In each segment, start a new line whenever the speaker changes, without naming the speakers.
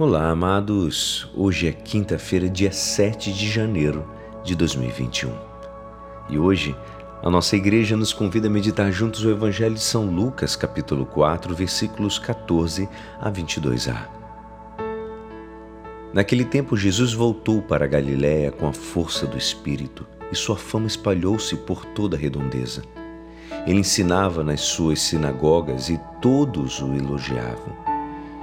Olá, amados. Hoje é quinta-feira, dia 7 de janeiro de 2021. E hoje a nossa igreja nos convida a meditar juntos o Evangelho de São Lucas, capítulo 4, versículos 14 a 22a. Naquele tempo, Jesus voltou para a Galiléia com a força do Espírito e sua fama espalhou-se por toda a redondeza. Ele ensinava nas suas sinagogas e todos o elogiavam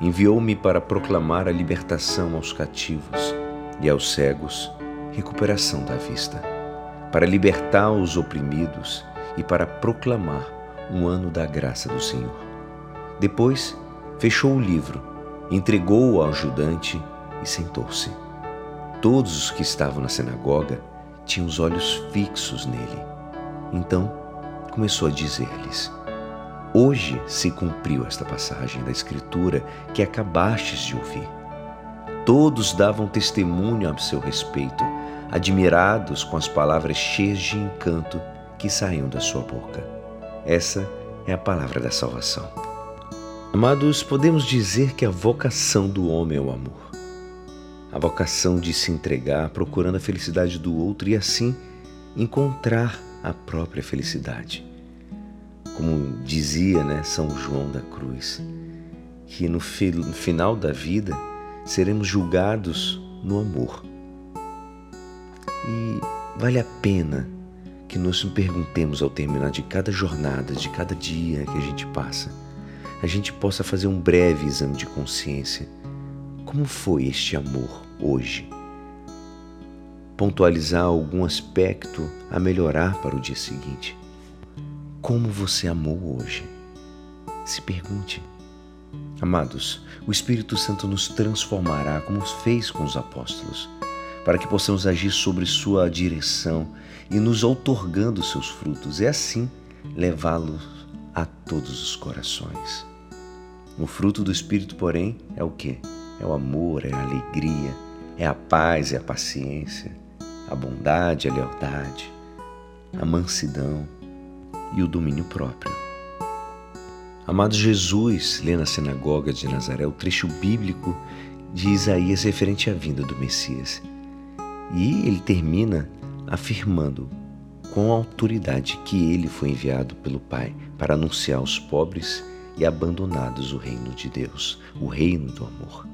enviou-me para proclamar a libertação aos cativos e aos cegos recuperação da vista, para libertar os oprimidos e para proclamar um ano da graça do Senhor. Depois, fechou o livro, entregou-o ao ajudante e sentou-se. Todos os que estavam na sinagoga tinham os olhos fixos nele. Então, começou a dizer-lhes: Hoje se cumpriu esta passagem da Escritura que acabastes de ouvir. Todos davam testemunho a seu respeito, admirados com as palavras cheias de encanto que saíam da sua boca. Essa é a palavra da salvação. Amados, podemos dizer que a vocação do homem é o amor. A vocação de se entregar procurando a felicidade do outro e assim encontrar a própria felicidade como dizia né, São João da Cruz, que no, fi no final da vida seremos julgados no amor. E vale a pena que nós nos perguntemos ao terminar de cada jornada, de cada dia que a gente passa, a gente possa fazer um breve exame de consciência. Como foi este amor hoje? Pontualizar algum aspecto a melhorar para o dia seguinte como você amou hoje? Se pergunte. Amados, o Espírito Santo nos transformará como fez com os apóstolos, para que possamos agir sobre sua direção e nos outorgando seus frutos, e assim levá-los a todos os corações. O fruto do Espírito, porém, é o que? É o amor, é a alegria, é a paz, é a paciência, a bondade, a lealdade, a mansidão, e o domínio próprio. Amado Jesus lê na sinagoga de Nazaré o trecho bíblico de Isaías referente à vinda do Messias. E ele termina afirmando com autoridade que ele foi enviado pelo Pai para anunciar aos pobres e abandonados o reino de Deus, o reino do amor.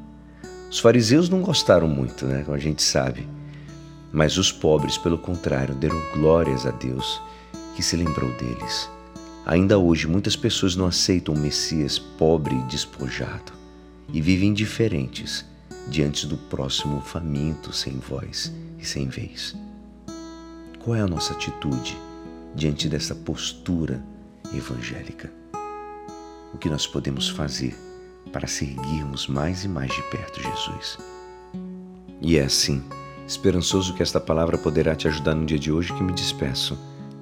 Os fariseus não gostaram muito, né, como a gente sabe, mas os pobres, pelo contrário, deram glórias a Deus que se lembrou deles. Ainda hoje, muitas pessoas não aceitam o Messias pobre e despojado e vivem indiferentes diante do próximo faminto, sem voz e sem vez. Qual é a nossa atitude diante dessa postura evangélica? O que nós podemos fazer para seguirmos mais e mais de perto Jesus? E é assim, esperançoso que esta palavra poderá te ajudar no dia de hoje que me despeço